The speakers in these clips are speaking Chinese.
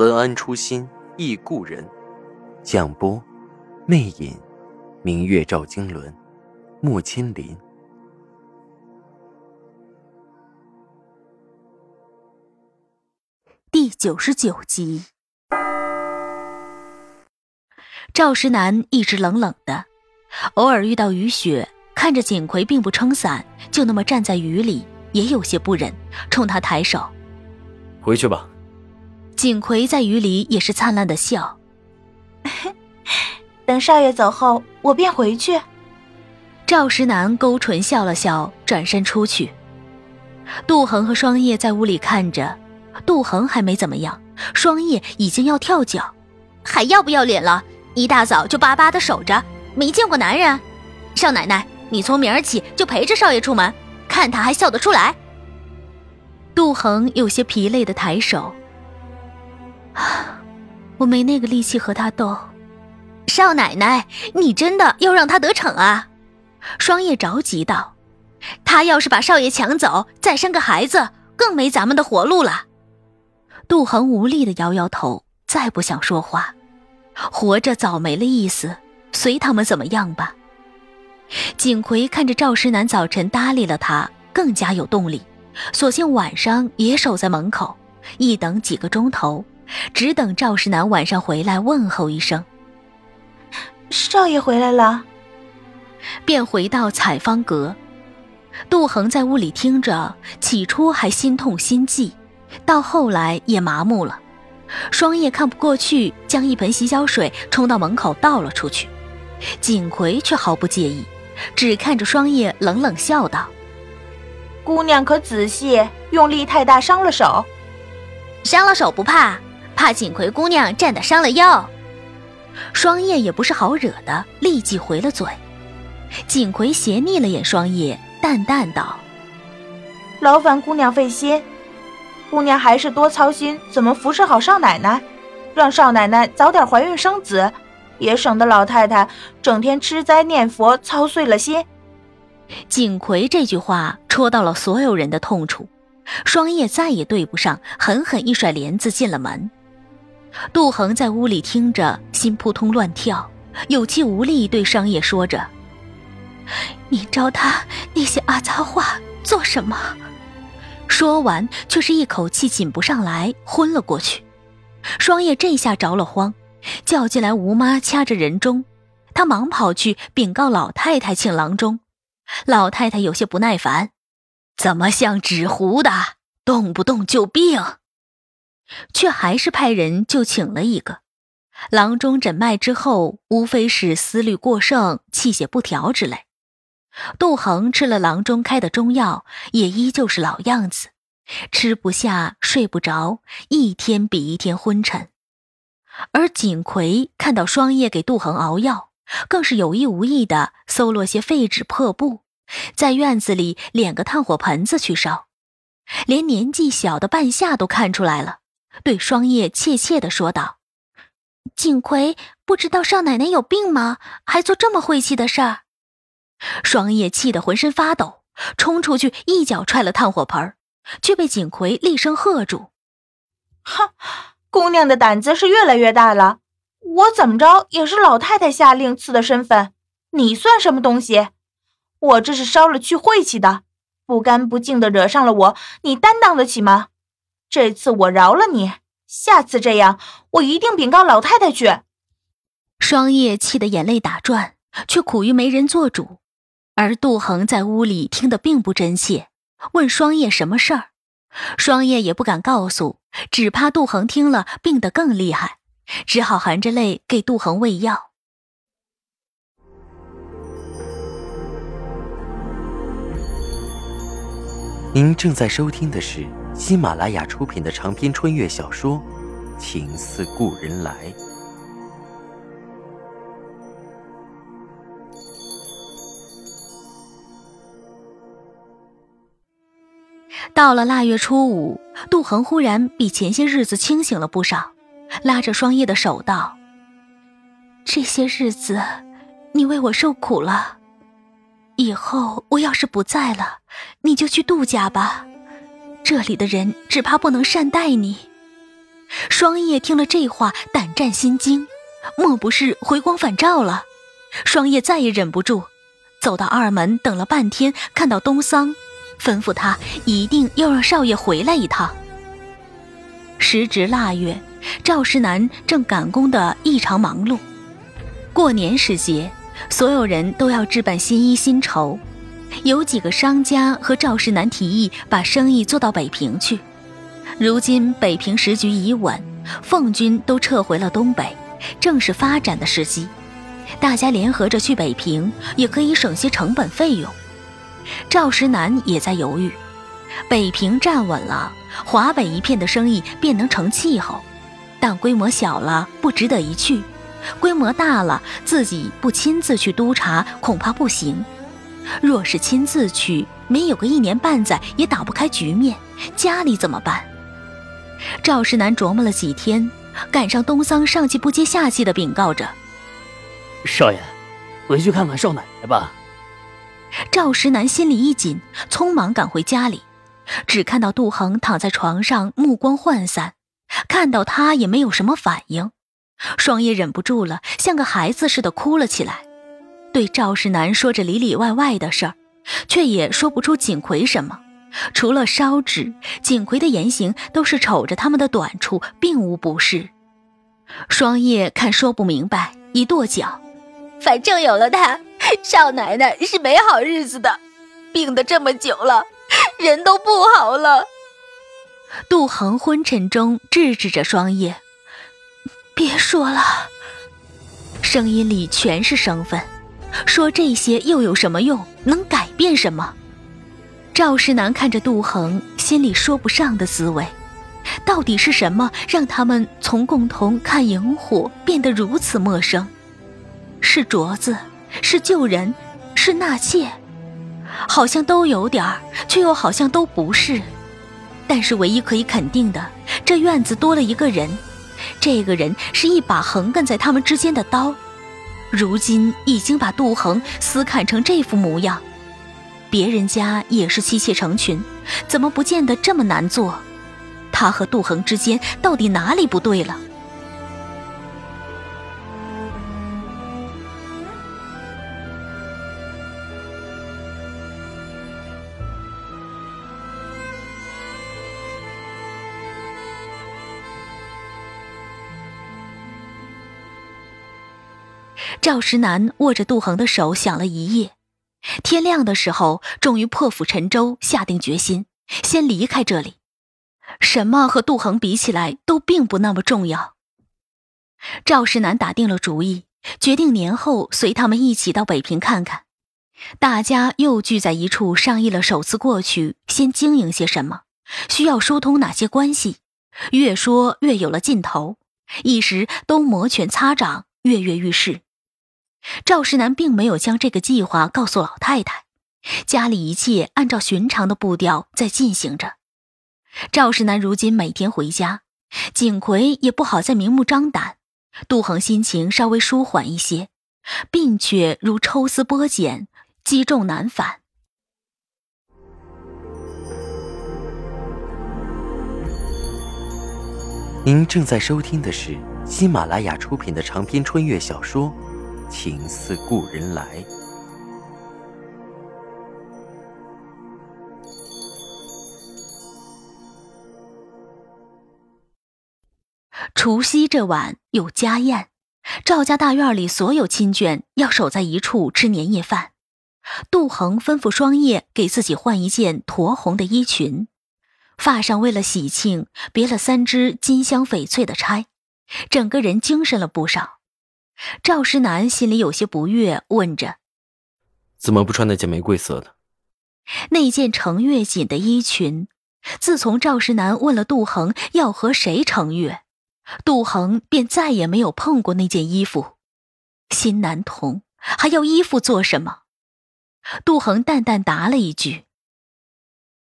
文安初心忆故人，蒋波，魅影，明月照经纶，木千林。第九十九集，赵石南一直冷冷的，偶尔遇到雨雪，看着锦葵并不撑伞，就那么站在雨里，也有些不忍，冲他抬手：“回去吧。”锦葵在雨里也是灿烂的笑。等少爷走后，我便回去。赵石南勾唇笑了笑，转身出去。杜恒和双叶在屋里看着，杜恒还没怎么样，双叶已经要跳脚，还要不要脸了？一大早就巴巴的守着，没见过男人。少奶奶，你从明儿起就陪着少爷出门，看他还笑得出来。杜恒有些疲累的抬手。我没那个力气和他斗，少奶奶，你真的要让他得逞啊！双叶着急道：“他要是把少爷抢走，再生个孩子，更没咱们的活路了。”杜恒无力的摇摇头，再不想说话。活着早没了意思，随他们怎么样吧。锦葵看着赵石南早晨搭理了他，更加有动力，索性晚上也守在门口，一等几个钟头。只等赵世南晚上回来问候一声：“少爷回来了。”便回到采芳阁。杜恒在屋里听着，起初还心痛心悸，到后来也麻木了。双叶看不过去，将一盆洗脚水冲到门口倒了出去。锦葵却毫不介意，只看着双叶冷冷笑道：“姑娘可仔细，用力太大伤了手。伤了手不怕。”怕锦葵姑娘站得伤了腰，双叶也不是好惹的，立即回了嘴。锦葵斜睨了眼双叶，淡淡道：“劳烦姑娘费心，姑娘还是多操心怎么服侍好少奶奶，让少奶奶早点怀孕生子，也省得老太太整天吃斋念佛，操碎了心。”锦葵这句话戳到了所有人的痛处，双叶再也对不上，狠狠一甩帘子进了门。杜恒在屋里听着，心扑通乱跳，有气无力对商业说着：“你招他那些阿杂话做什么？”说完，却是一口气紧不上来，昏了过去。双叶这下着了慌，叫进来吴妈掐着人中，他忙跑去禀告老太太请郎中。老太太有些不耐烦：“怎么像纸糊的，动不动就病？”却还是派人就请了一个郎中诊脉之后，无非是思虑过剩、气血不调之类。杜恒吃了郎中开的中药，也依旧是老样子，吃不下、睡不着，一天比一天昏沉。而锦葵看到双叶给杜恒熬药，更是有意无意的搜罗些废纸破布，在院子里敛个炭火盆子去烧，连年纪小的半夏都看出来了。对双叶怯怯的说道：“锦葵不知道少奶奶有病吗？还做这么晦气的事儿。”双叶气得浑身发抖，冲出去一脚踹了炭火盆，却被锦葵厉声喝住：“哼，姑娘的胆子是越来越大了。我怎么着也是老太太下令赐的身份，你算什么东西？我这是烧了去晦气的，不干不净的惹上了我，你担当得起吗？”这次我饶了你，下次这样，我一定禀告老太太去。双叶气得眼泪打转，却苦于没人做主。而杜恒在屋里听得并不真切，问双叶什么事儿，双叶也不敢告诉，只怕杜恒听了病得更厉害，只好含着泪给杜恒喂药。您正在收听的是。喜马拉雅出品的长篇穿越小说《情似故人来。到了腊月初五，杜恒忽然比前些日子清醒了不少，拉着双叶的手道：“这些日子，你为我受苦了。以后我要是不在了，你就去杜家吧。这里的人只怕不能善待你。”双叶听了这话，胆战心惊，莫不是回光返照了？双叶再也忍不住，走到二门，等了半天，看到东桑。吩咐他一定要让少爷回来一趟。时值腊月，赵世南正赶工的异常忙碌。过年时节，所有人都要置办新衣新绸。有几个商家和赵世南提议把生意做到北平去。如今北平时局已稳，奉军都撤回了东北，正是发展的时机。大家联合着去北平，也可以省些成本费用。赵石南也在犹豫，北平站稳了，华北一片的生意便能成气候，但规模小了不值得一去；规模大了，自己不亲自去督查恐怕不行。若是亲自去，没有个一年半载也打不开局面，家里怎么办？赵石南琢磨了几天，赶上东桑上气不接下气的禀告着：“少爷，回去看看少奶奶吧。”赵石南心里一紧，匆忙赶回家里，只看到杜恒躺在床上，目光涣散，看到他也没有什么反应。双叶忍不住了，像个孩子似的哭了起来，对赵世南说着里里外外的事儿，却也说不出景葵什么。除了烧纸，景葵的言行都是瞅着他们的短处，并无不是。双叶看说不明白，一跺脚，反正有了他。少奶奶是没好日子的，病得这么久了，人都不好了。杜恒昏沉中制止着双叶：“别说了。”声音里全是生分。说这些又有什么用？能改变什么？赵世南看着杜恒，心里说不上的滋味。到底是什么让他们从共同看萤火变得如此陌生？是镯子。是救人，是纳妾，好像都有点儿，却又好像都不是。但是唯一可以肯定的，这院子多了一个人，这个人是一把横亘在他们之间的刀，如今已经把杜恒撕砍成这副模样。别人家也是妻妾成群，怎么不见得这么难做？他和杜恒之间到底哪里不对了？赵石南握着杜恒的手想了一夜，天亮的时候，终于破釜沉舟，下定决心先离开这里。什么和杜恒比起来都并不那么重要。赵石南打定了主意，决定年后随他们一起到北平看看。大家又聚在一处商议了首次过去先经营些什么，需要疏通哪些关系。越说越有了劲头，一时都摩拳擦掌，跃跃欲试。赵世南并没有将这个计划告诉老太太，家里一切按照寻常的步调在进行着。赵世南如今每天回家，景葵也不好再明目张胆。杜恒心情稍微舒缓一些，病却如抽丝剥茧，积重难返。您正在收听的是喜马拉雅出品的长篇穿越小说。情似故人来。除夕这晚有家宴，赵家大院里所有亲眷要守在一处吃年夜饭。杜恒吩咐双叶给自己换一件驼红的衣裙，发上为了喜庆别了三支金镶翡翠的钗，整个人精神了不少。赵石南心里有些不悦，问着：“怎么不穿那件玫瑰色的？那件程月锦的衣裙？自从赵石南问了杜恒要和谁成月，杜恒便再也没有碰过那件衣服。心难同，还要衣服做什么？杜恒淡淡答了一句：“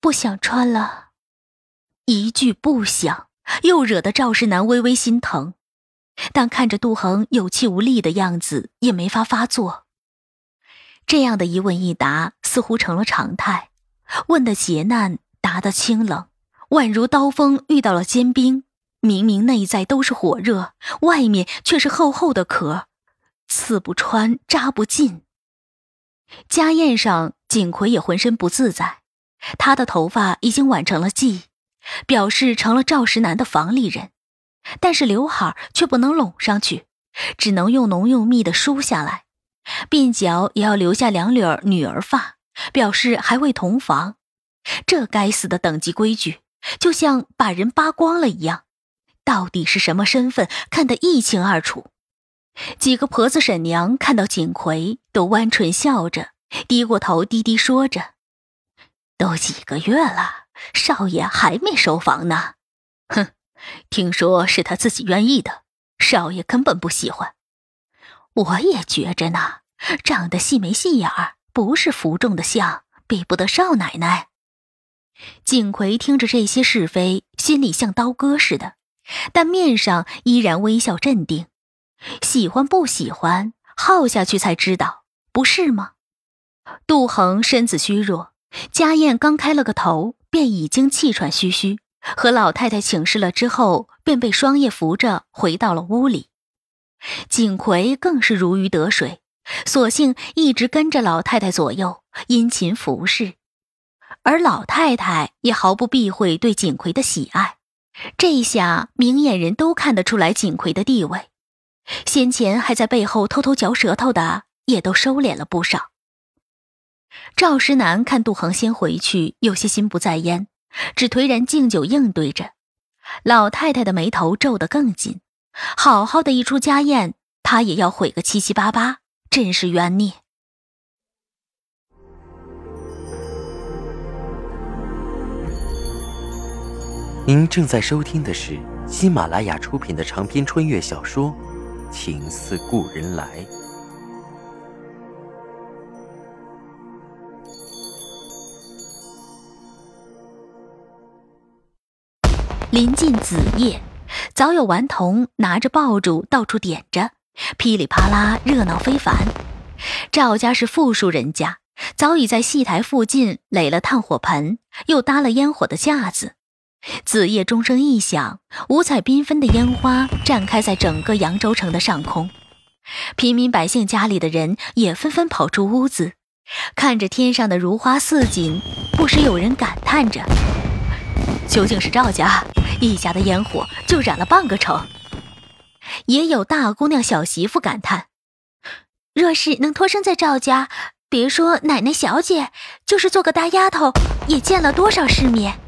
不想穿了。”一句不想，又惹得赵石南微微心疼。但看着杜恒有气无力的样子，也没法发作。这样的一问一答，似乎成了常态。问的劫难，答的清冷，宛如刀锋遇到了坚冰。明明内在都是火热，外面却是厚厚的壳，刺不穿，扎不进。家宴上，景葵也浑身不自在，他的头发已经挽成了髻，表示成了赵石南的房里人。但是刘海却不能拢上去，只能又浓又密的梳下来，鬓角也要留下两缕女儿发，表示还未同房。这该死的等级规矩，就像把人扒光了一样。到底是什么身份，看得一清二楚。几个婆子、婶娘看到景葵，都弯唇笑着，低过头低低说着：“都几个月了，少爷还没收房呢。”哼。听说是他自己愿意的，少爷根本不喜欢。我也觉着呢，长得细眉细眼儿，不是服众的相，比不得少奶奶。景葵听着这些是非，心里像刀割似的，但面上依然微笑镇定。喜欢不喜欢，耗下去才知道，不是吗？杜恒身子虚弱，家宴刚开了个头，便已经气喘吁吁。和老太太请示了之后，便被双叶扶着回到了屋里。景葵更是如鱼得水，索性一直跟着老太太左右，殷勤服侍。而老太太也毫不避讳对景葵的喜爱。这一下明眼人都看得出来景葵的地位，先前还在背后偷偷嚼舌头的，也都收敛了不少。赵石南看杜恒先回去，有些心不在焉。只颓然敬酒应对着，老太太的眉头皱得更紧。好好的一出家宴，她也要毁个七七八八，真是冤孽。您正在收听的是喜马拉雅出品的长篇穿越小说《情似故人来》。临近子夜，早有顽童拿着爆竹到处点着，噼里啪啦，热闹非凡。赵家是富庶人家，早已在戏台附近垒了炭火盆，又搭了烟火的架子。子夜钟声一响，五彩缤纷的烟花绽开在整个扬州城的上空。平民百姓家里的人也纷纷跑出屋子，看着天上的如花似锦，不时有人感叹着。究竟是赵家一家的烟火就染了半个城，也有大姑娘小媳妇感叹：若是能托生在赵家，别说奶奶小姐，就是做个大丫头，也见了多少世面。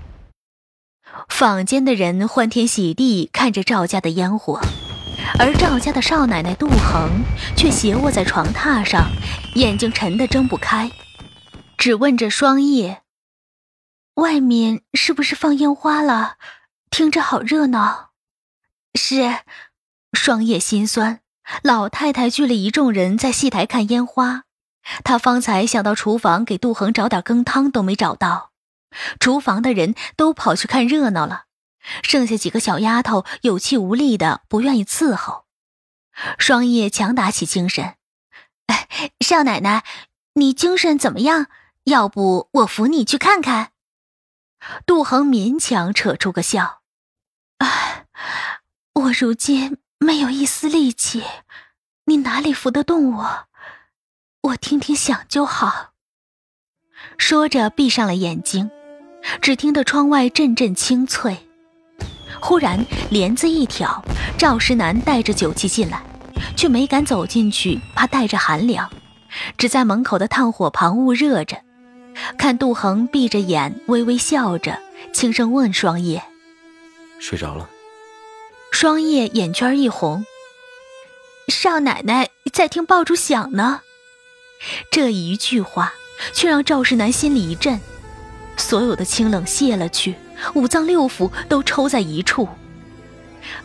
坊间的人欢天喜地看着赵家的烟火，而赵家的少奶奶杜恒却斜卧在床榻上，眼睛沉得睁不开，只问着双叶。外面是不是放烟花了？听着好热闹。是，双叶心酸。老太太聚了一众人在戏台看烟花，她方才想到厨房给杜恒找点羹汤都没找到，厨房的人都跑去看热闹了，剩下几个小丫头有气无力的，不愿意伺候。双叶强打起精神：“哎少奶奶，你精神怎么样？要不我扶你去看看？”杜恒勉强扯出个笑：“唉，我如今没有一丝力气，你哪里扶得动我？我听听响就好。”说着闭上了眼睛，只听得窗外阵阵清脆。忽然帘子一挑，赵石南带着酒气进来，却没敢走进去，怕带着寒凉，只在门口的炭火旁捂热着。看杜恒闭着眼，微微笑着，轻声问双叶：“睡着了？”双叶眼圈一红：“少奶奶在听爆竹响呢。”这一句话却让赵世南心里一震，所有的清冷泄了去，五脏六腑都抽在一处。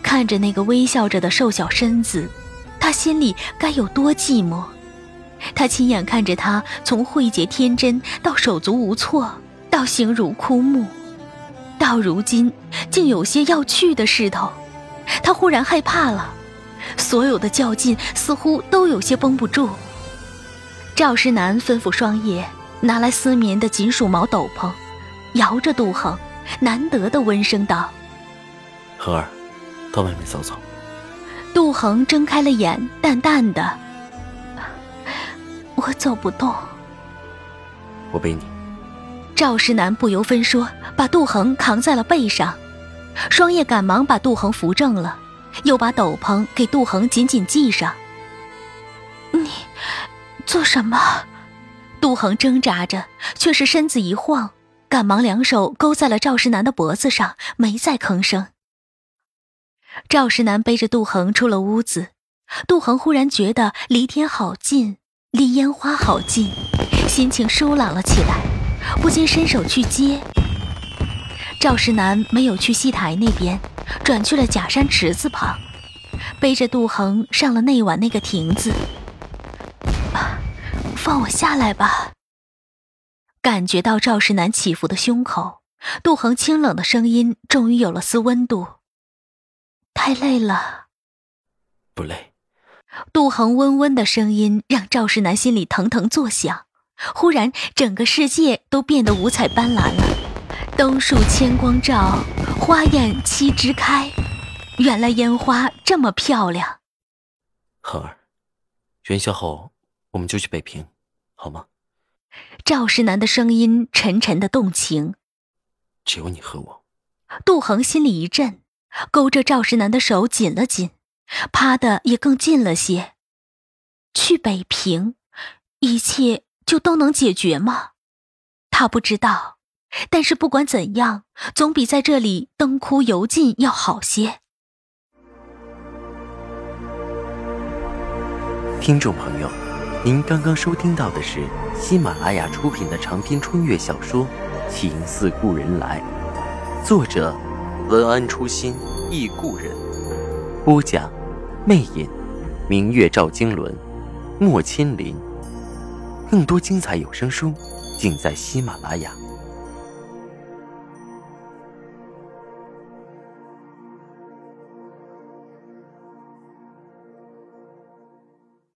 看着那个微笑着的瘦小身子，他心里该有多寂寞。他亲眼看着他从慧洁天真到手足无措，到形如枯木，到如今竟有些要去的势头。他忽然害怕了，所有的较劲似乎都有些绷不住。赵世南吩咐双叶拿来丝棉的锦鼠毛斗篷，摇着杜恒，难得的温声道：“恒儿，到外面走走。”杜恒睁开了眼，淡淡的：“我走不动。”我背你。赵石南不由分说，把杜恒扛在了背上。双叶赶忙把杜恒扶正了，又把斗篷给杜恒紧紧系上。你做什么？杜恒挣扎着，却是身子一晃，赶忙两手勾在了赵石南的脖子上，没再吭声。赵石南背着杜恒出了屋子，杜恒忽然觉得离天好近，离烟花好近，心情舒朗了起来，不禁伸手去接。赵世南没有去戏台那边，转去了假山池子旁，背着杜恒上了那晚那个亭子。放我下来吧。感觉到赵世南起伏的胸口，杜恒清冷的声音终于有了丝温度。太累了，不累。杜恒温温的声音让赵世南心里腾腾作响，忽然整个世界都变得五彩斑斓了。灯树千光照，花艳七枝开。原来烟花这么漂亮。恒儿，元宵后我们就去北平，好吗？赵世南的声音沉沉的动情。只有你和我。杜恒心里一震，勾着赵世南的手紧了紧，趴的也更近了些。去北平，一切就都能解决吗？他不知道。但是不管怎样，总比在这里灯枯油尽要好些。听众朋友，您刚刚收听到的是喜马拉雅出品的长篇穿越小说《情似故人来》，作者文安初心忆故人，播讲魅影，明月照经纶，莫千林。更多精彩有声书，尽在喜马拉雅。